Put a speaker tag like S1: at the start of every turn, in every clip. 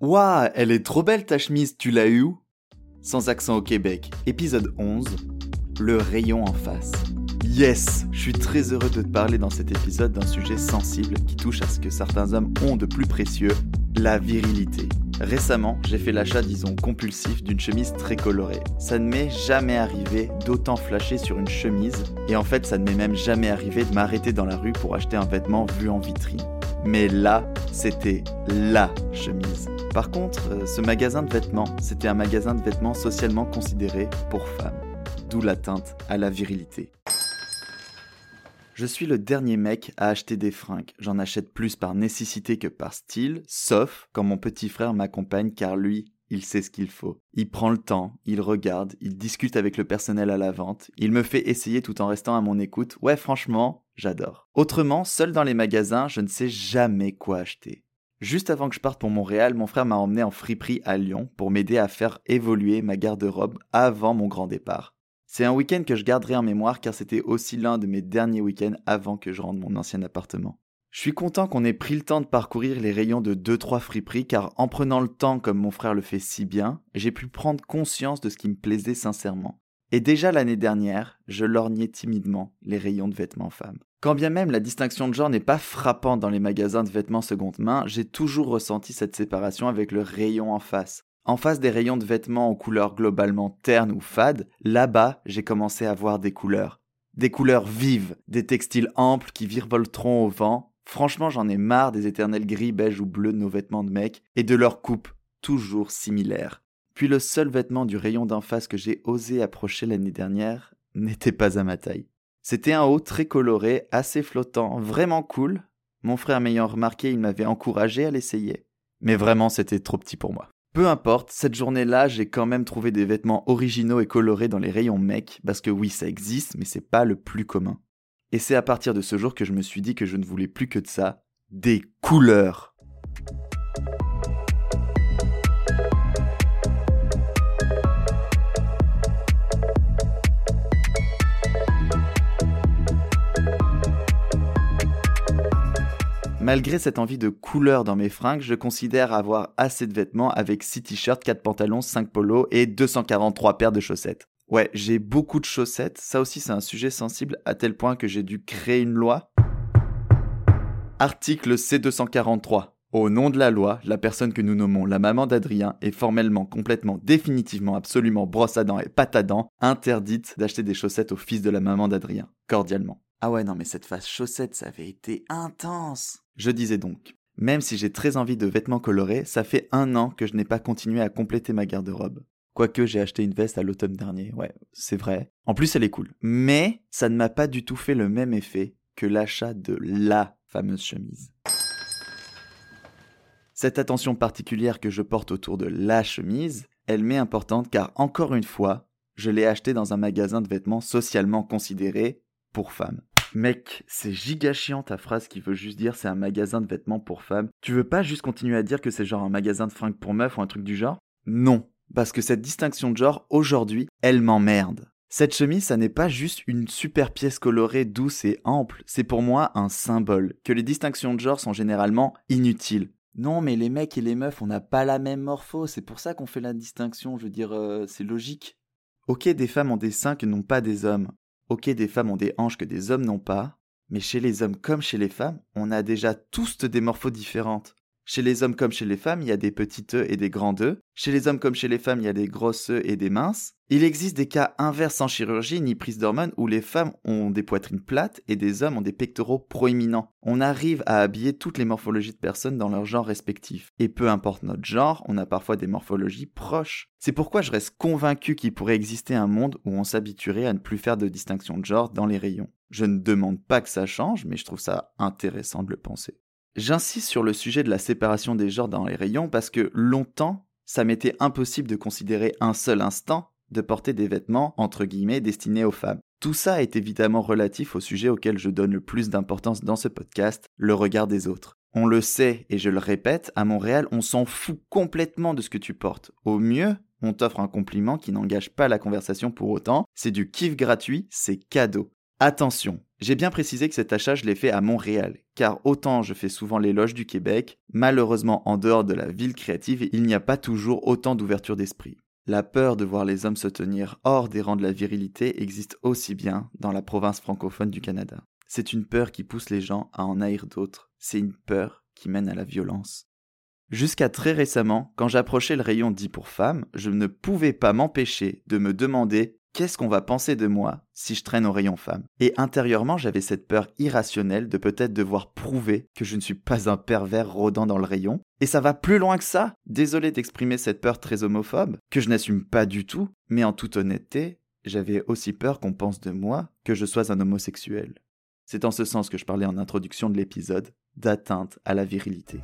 S1: Waouh, elle est trop belle ta chemise, tu l'as eu Sans accent au Québec, épisode 11, le rayon en face. Yes, je suis très heureux de te parler dans cet épisode d'un sujet sensible qui touche à ce que certains hommes ont de plus précieux, la virilité. Récemment, j'ai fait l'achat, disons, compulsif d'une chemise très colorée. Ça ne m'est jamais arrivé d'autant flasher sur une chemise, et en fait, ça ne m'est même jamais arrivé de m'arrêter dans la rue pour acheter un vêtement vu en vitrine. Mais là, c'était LA chemise. Par contre, euh, ce magasin de vêtements, c'était un magasin de vêtements socialement considéré pour femmes. D'où l'atteinte à la virilité. Je suis le dernier mec à acheter des fringues. J'en achète plus par nécessité que par style, sauf quand mon petit frère m'accompagne car lui, il sait ce qu'il faut. Il prend le temps, il regarde, il discute avec le personnel à la vente, il me fait essayer tout en restant à mon écoute. Ouais, franchement, j'adore. Autrement, seul dans les magasins, je ne sais jamais quoi acheter. Juste avant que je parte pour Montréal, mon frère m'a emmené en friperie à Lyon pour m'aider à faire évoluer ma garde-robe avant mon grand départ. C'est un week-end que je garderai en mémoire car c'était aussi l'un de mes derniers week-ends avant que je rentre mon ancien appartement. Je suis content qu'on ait pris le temps de parcourir les rayons de 2-3 friperies car en prenant le temps comme mon frère le fait si bien, j'ai pu prendre conscience de ce qui me plaisait sincèrement. Et déjà l'année dernière, je lorgnais timidement les rayons de vêtements femmes. Quand bien même la distinction de genre n'est pas frappante dans les magasins de vêtements seconde main, j'ai toujours ressenti cette séparation avec le rayon en face. En face des rayons de vêtements aux couleurs globalement ternes ou fades, là-bas, j'ai commencé à voir des couleurs. Des couleurs vives, des textiles amples qui virevolteront au vent. Franchement, j'en ai marre des éternels gris, beige ou bleus de nos vêtements de mecs et de leurs coupes, toujours similaires. Puis le seul vêtement du rayon d'en face que j'ai osé approcher l'année dernière n'était pas à ma taille. C'était un haut très coloré, assez flottant, vraiment cool. Mon frère m'ayant remarqué, il m'avait encouragé à l'essayer. Mais vraiment, c'était trop petit pour moi. Peu importe, cette journée-là, j'ai quand même trouvé des vêtements originaux et colorés dans les rayons mecs, parce que oui, ça existe, mais c'est pas le plus commun. Et c'est à partir de ce jour que je me suis dit que je ne voulais plus que de ça, des couleurs. Malgré cette envie de couleur dans mes fringues, je considère avoir assez de vêtements avec 6 t-shirts, 4 pantalons, 5 polos et 243 paires de chaussettes. Ouais, j'ai beaucoup de chaussettes, ça aussi c'est un sujet sensible à tel point que j'ai dû créer une loi. Article C243. Au nom de la loi, la personne que nous nommons la maman d'Adrien est formellement, complètement, définitivement, absolument brosse à dents et pâte à dents, interdite d'acheter des chaussettes au fils de la maman d'Adrien. Cordialement. Ah ouais, non, mais cette phase chaussette, ça avait été intense. Je disais donc, même si j'ai très envie de vêtements colorés, ça fait un an que je n'ai pas continué à compléter ma garde-robe. Quoique j'ai acheté une veste à l'automne dernier, ouais, c'est vrai. En plus, elle est cool. Mais ça ne m'a pas du tout fait le même effet que l'achat de LA fameuse chemise. Cette attention particulière que je porte autour de la chemise, elle m'est importante car encore une fois, je l'ai achetée dans un magasin de vêtements socialement considéré pour femmes. Mec, c'est giga chiant ta phrase qui veut juste dire c'est un magasin de vêtements pour femmes. Tu veux pas juste continuer à dire que c'est genre un magasin de fringues pour meufs ou un truc du genre? Non, parce que cette distinction de genre, aujourd'hui, elle m'emmerde. Cette chemise, ça n'est pas juste une super pièce colorée, douce et ample, c'est pour moi un symbole, que les distinctions de genre sont généralement inutiles. Non, mais les mecs et les meufs, on n'a pas la même morpho, c'est pour ça qu'on fait la distinction, je veux dire, euh, c'est logique. Ok, des femmes ont des seins que n'ont pas des hommes, Ok, des femmes ont des hanches que des hommes n'ont pas, mais chez les hommes comme chez les femmes, on a déjà tous des morphos différentes. Chez les hommes comme chez les femmes, il y a des petites œufs et des grands œufs. Chez les hommes comme chez les femmes, il y a des grosses œufs et des minces. Il existe des cas inverses en chirurgie ni prise d'hormones où les femmes ont des poitrines plates et des hommes ont des pectoraux proéminents. On arrive à habiller toutes les morphologies de personnes dans leur genre respectif. Et peu importe notre genre, on a parfois des morphologies proches. C'est pourquoi je reste convaincu qu'il pourrait exister un monde où on s'habituerait à ne plus faire de distinction de genre dans les rayons. Je ne demande pas que ça change, mais je trouve ça intéressant de le penser. J'insiste sur le sujet de la séparation des genres dans les rayons parce que longtemps, ça m'était impossible de considérer un seul instant de porter des vêtements entre guillemets destinés aux femmes. Tout ça est évidemment relatif au sujet auquel je donne le plus d'importance dans ce podcast, le regard des autres. On le sait et je le répète, à Montréal, on s'en fout complètement de ce que tu portes. Au mieux, on t'offre un compliment qui n'engage pas la conversation pour autant, c'est du kiff gratuit, c'est cadeau. Attention, j'ai bien précisé que cet achat je l'ai fait à Montréal, car autant je fais souvent l'éloge du Québec, malheureusement en dehors de la ville créative, il n'y a pas toujours autant d'ouverture d'esprit. La peur de voir les hommes se tenir hors des rangs de la virilité existe aussi bien dans la province francophone du Canada. C'est une peur qui pousse les gens à en haïr d'autres, c'est une peur qui mène à la violence. Jusqu'à très récemment, quand j'approchais le rayon dit pour femmes, je ne pouvais pas m'empêcher de me demander Qu'est-ce qu'on va penser de moi si je traîne au rayon femme? Et intérieurement, j'avais cette peur irrationnelle de peut-être devoir prouver que je ne suis pas un pervers rôdant dans le rayon. Et ça va plus loin que ça. Désolé d'exprimer cette peur très homophobe, que je n'assume pas du tout, mais en toute honnêteté, j'avais aussi peur qu'on pense de moi que je sois un homosexuel. C'est en ce sens que je parlais en introduction de l'épisode d'atteinte à la virilité.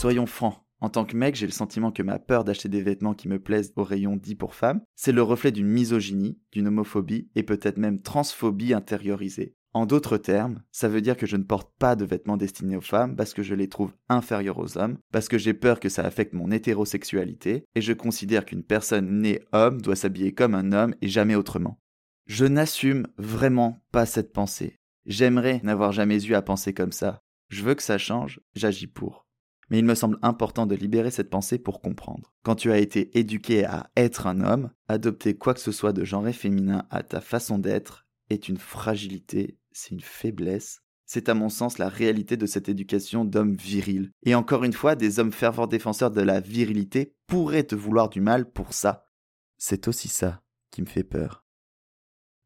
S1: Soyons francs, en tant que mec, j'ai le sentiment que ma peur d'acheter des vêtements qui me plaisent au rayon dit pour femmes, c'est le reflet d'une misogynie, d'une homophobie et peut-être même transphobie intériorisée. En d'autres termes, ça veut dire que je ne porte pas de vêtements destinés aux femmes parce que je les trouve inférieurs aux hommes, parce que j'ai peur que ça affecte mon hétérosexualité, et je considère qu'une personne née homme doit s'habiller comme un homme et jamais autrement. Je n'assume vraiment pas cette pensée. J'aimerais n'avoir jamais eu à penser comme ça. Je veux que ça change, j'agis pour mais il me semble important de libérer cette pensée pour comprendre. Quand tu as été éduqué à être un homme, adopter quoi que ce soit de genre féminin à ta façon d'être est une fragilité, c'est une faiblesse. C'est à mon sens la réalité de cette éducation d'homme viril. Et encore une fois, des hommes fervents défenseurs de la virilité pourraient te vouloir du mal pour ça. C'est aussi ça qui me fait peur.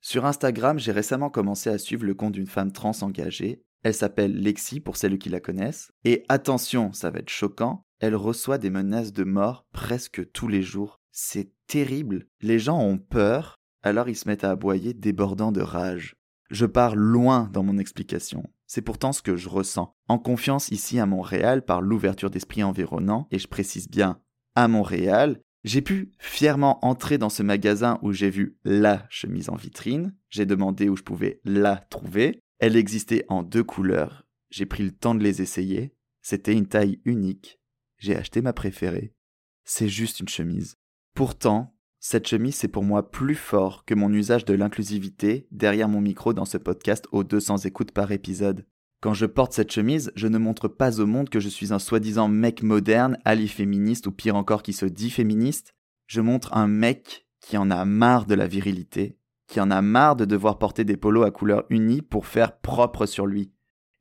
S1: Sur Instagram, j'ai récemment commencé à suivre le compte d'une femme trans engagée elle s'appelle Lexi pour celles qui la connaissent. Et attention, ça va être choquant, elle reçoit des menaces de mort presque tous les jours. C'est terrible. Les gens ont peur, alors ils se mettent à aboyer débordant de rage. Je pars loin dans mon explication. C'est pourtant ce que je ressens. En confiance ici à Montréal par l'ouverture d'esprit environnant, et je précise bien à Montréal, j'ai pu fièrement entrer dans ce magasin où j'ai vu la chemise en vitrine, j'ai demandé où je pouvais la trouver, elle existait en deux couleurs. J'ai pris le temps de les essayer. C'était une taille unique. J'ai acheté ma préférée. C'est juste une chemise. Pourtant, cette chemise c'est pour moi plus fort que mon usage de l'inclusivité derrière mon micro dans ce podcast aux 200 écoutes par épisode. Quand je porte cette chemise, je ne montre pas au monde que je suis un soi-disant mec moderne, ali féministe ou pire encore qui se dit féministe. Je montre un mec qui en a marre de la virilité, qui en a marre de devoir porter des polos à couleur unie pour faire propre sur lui.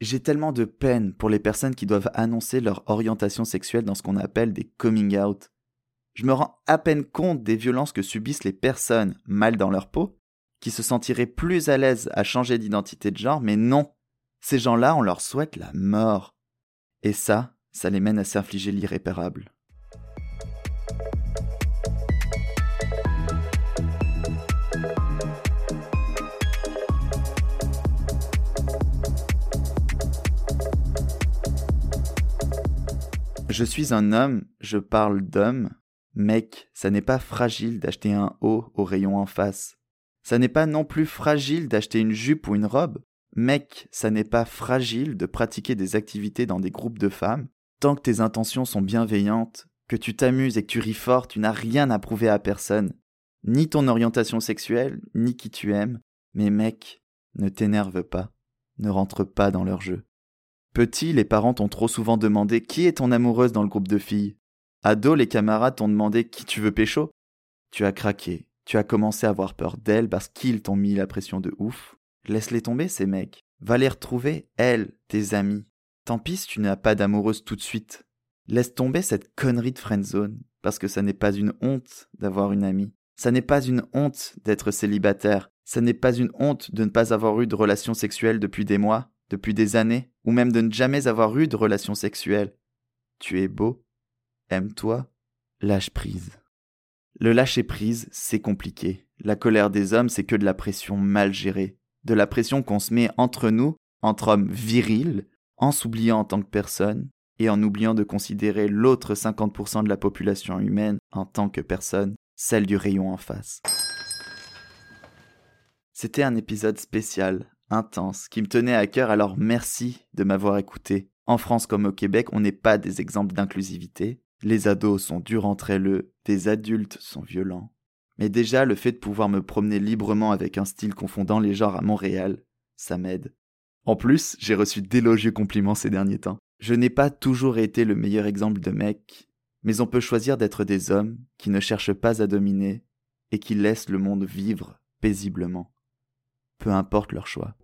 S1: J'ai tellement de peine pour les personnes qui doivent annoncer leur orientation sexuelle dans ce qu'on appelle des coming out. Je me rends à peine compte des violences que subissent les personnes mal dans leur peau, qui se sentiraient plus à l'aise à changer d'identité de genre, mais non. Ces gens-là, on leur souhaite la mort. Et ça, ça les mène à s'infliger l'irréparable. Je suis un homme, je parle d'homme. Mec, ça n'est pas fragile d'acheter un haut au rayon en face. Ça n'est pas non plus fragile d'acheter une jupe ou une robe. Mec, ça n'est pas fragile de pratiquer des activités dans des groupes de femmes. Tant que tes intentions sont bienveillantes, que tu t'amuses et que tu ris fort, tu n'as rien à prouver à personne. Ni ton orientation sexuelle, ni qui tu aimes. Mais mec, ne t'énerve pas. Ne rentre pas dans leur jeu. Petit, les parents t'ont trop souvent demandé qui est ton amoureuse dans le groupe de filles? Ado, les camarades t'ont demandé qui tu veux pécho? Tu as craqué. Tu as commencé à avoir peur d'elles parce qu'ils t'ont mis la pression de ouf. Laisse-les tomber, ces mecs. Va les retrouver, elles, tes amis. Tant pis si tu n'as pas d'amoureuse tout de suite. Laisse tomber cette connerie de friendzone, parce que ça n'est pas une honte d'avoir une amie. Ça n'est pas une honte d'être célibataire. Ça n'est pas une honte de ne pas avoir eu de relation sexuelle depuis des mois depuis des années, ou même de ne jamais avoir eu de relation sexuelle. Tu es beau, aime-toi, lâche prise. Le lâcher prise, c'est compliqué. La colère des hommes, c'est que de la pression mal gérée. De la pression qu'on se met entre nous, entre hommes virils, en s'oubliant en tant que personne, et en oubliant de considérer l'autre 50% de la population humaine en tant que personne, celle du rayon en face. C'était un épisode spécial intense qui me tenait à cœur, alors merci de m'avoir écouté. En France comme au Québec, on n'est pas des exemples d'inclusivité. Les ados sont durs entre eux, des adultes sont violents. Mais déjà, le fait de pouvoir me promener librement avec un style confondant les genres à Montréal, ça m'aide. En plus, j'ai reçu d'élogieux compliments ces derniers temps. Je n'ai pas toujours été le meilleur exemple de mec, mais on peut choisir d'être des hommes qui ne cherchent pas à dominer et qui laissent le monde vivre paisiblement. Peu importe leur choix.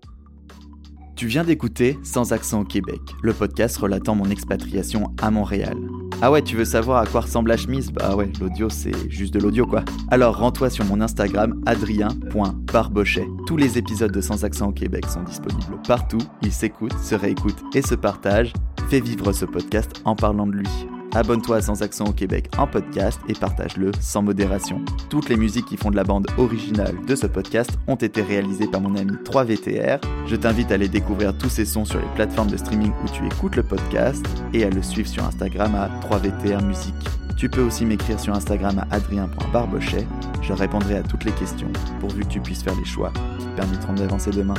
S1: Tu viens d'écouter Sans accent au Québec, le podcast relatant mon expatriation à Montréal. Ah ouais, tu veux savoir à quoi ressemble la chemise? Bah ouais, l'audio c'est juste de l'audio quoi. Alors rends-toi sur mon Instagram adrien.barbochet. Tous les épisodes de Sans accent au Québec sont disponibles partout, ils s'écoutent, se réécoutent et se partagent. Fais vivre ce podcast en parlant de lui. Abonne-toi à Sans Accent au Québec en podcast et partage-le sans modération. Toutes les musiques qui font de la bande originale de ce podcast ont été réalisées par mon ami 3VTR. Je t'invite à aller découvrir tous ces sons sur les plateformes de streaming où tu écoutes le podcast et à le suivre sur Instagram à 3VTR Musique. Tu peux aussi m'écrire sur Instagram à adrien.barbochet. Je répondrai à toutes les questions pourvu que tu puisses faire les choix qui te permettront d'avancer demain.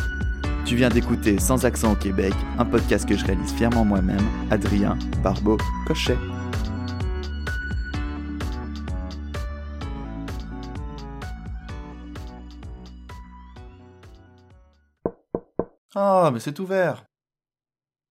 S1: Tu viens d'écouter Sans accent au Québec, un podcast que je réalise fièrement moi-même, Adrien Barbeau Cochet.
S2: Ah, mais c'est ouvert.